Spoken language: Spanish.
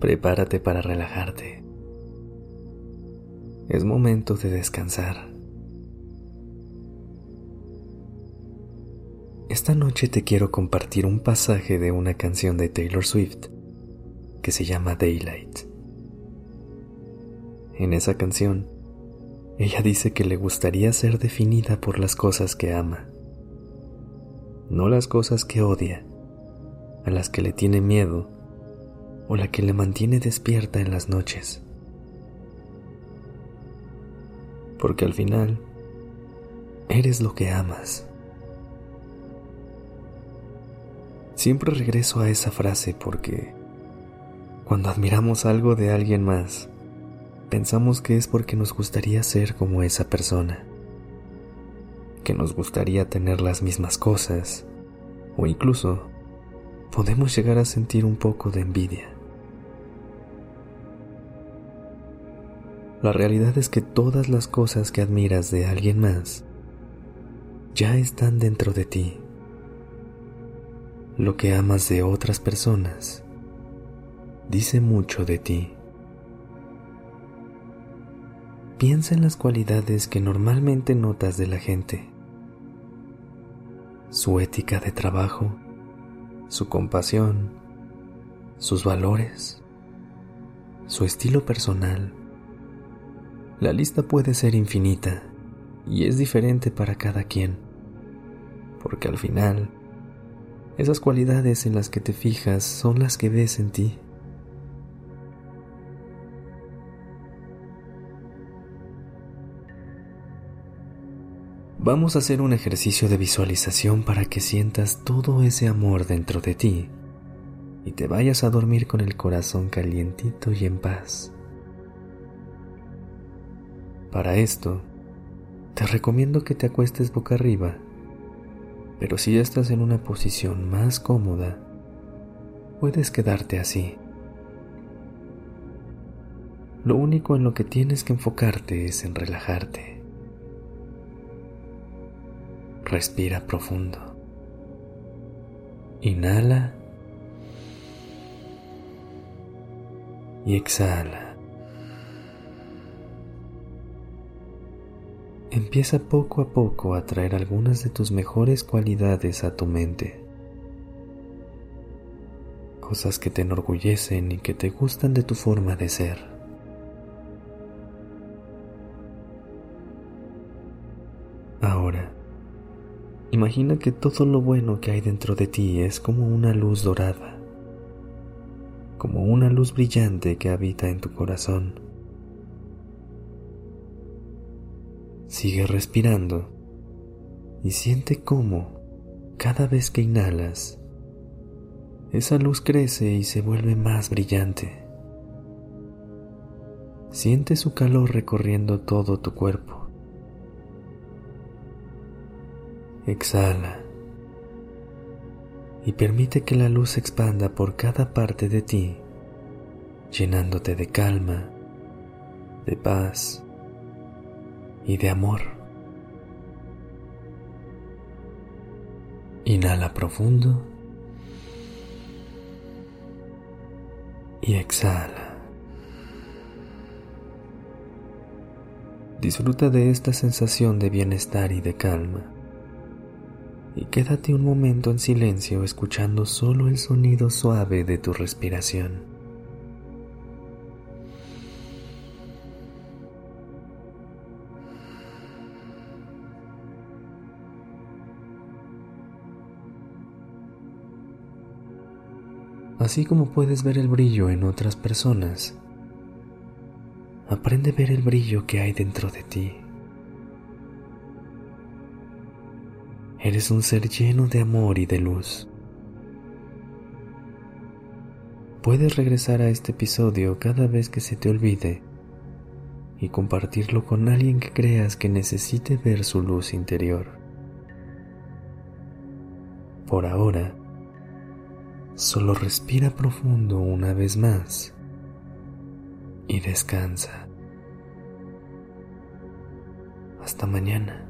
Prepárate para relajarte. Es momento de descansar. Esta noche te quiero compartir un pasaje de una canción de Taylor Swift que se llama Daylight. En esa canción, ella dice que le gustaría ser definida por las cosas que ama no las cosas que odia, a las que le tiene miedo o la que le mantiene despierta en las noches. Porque al final, eres lo que amas. Siempre regreso a esa frase porque cuando admiramos algo de alguien más, pensamos que es porque nos gustaría ser como esa persona que nos gustaría tener las mismas cosas o incluso podemos llegar a sentir un poco de envidia. La realidad es que todas las cosas que admiras de alguien más ya están dentro de ti. Lo que amas de otras personas dice mucho de ti. Piensa en las cualidades que normalmente notas de la gente. Su ética de trabajo, su compasión, sus valores, su estilo personal. La lista puede ser infinita y es diferente para cada quien, porque al final, esas cualidades en las que te fijas son las que ves en ti. Vamos a hacer un ejercicio de visualización para que sientas todo ese amor dentro de ti y te vayas a dormir con el corazón calientito y en paz. Para esto, te recomiendo que te acuestes boca arriba, pero si ya estás en una posición más cómoda, puedes quedarte así. Lo único en lo que tienes que enfocarte es en relajarte. Respira profundo. Inhala y exhala. Empieza poco a poco a traer algunas de tus mejores cualidades a tu mente. Cosas que te enorgullecen y que te gustan de tu forma de ser. Ahora, Imagina que todo lo bueno que hay dentro de ti es como una luz dorada, como una luz brillante que habita en tu corazón. Sigue respirando y siente cómo, cada vez que inhalas, esa luz crece y se vuelve más brillante. Siente su calor recorriendo todo tu cuerpo. Exhala y permite que la luz se expanda por cada parte de ti, llenándote de calma, de paz y de amor. Inhala profundo y exhala. Disfruta de esta sensación de bienestar y de calma y quédate un momento en silencio escuchando solo el sonido suave de tu respiración. así como puedes ver el brillo en otras personas. Aprende a ver el brillo que hay dentro de ti. Eres un ser lleno de amor y de luz. Puedes regresar a este episodio cada vez que se te olvide y compartirlo con alguien que creas que necesite ver su luz interior. Por ahora, Solo respira profundo una vez más y descansa. Hasta mañana.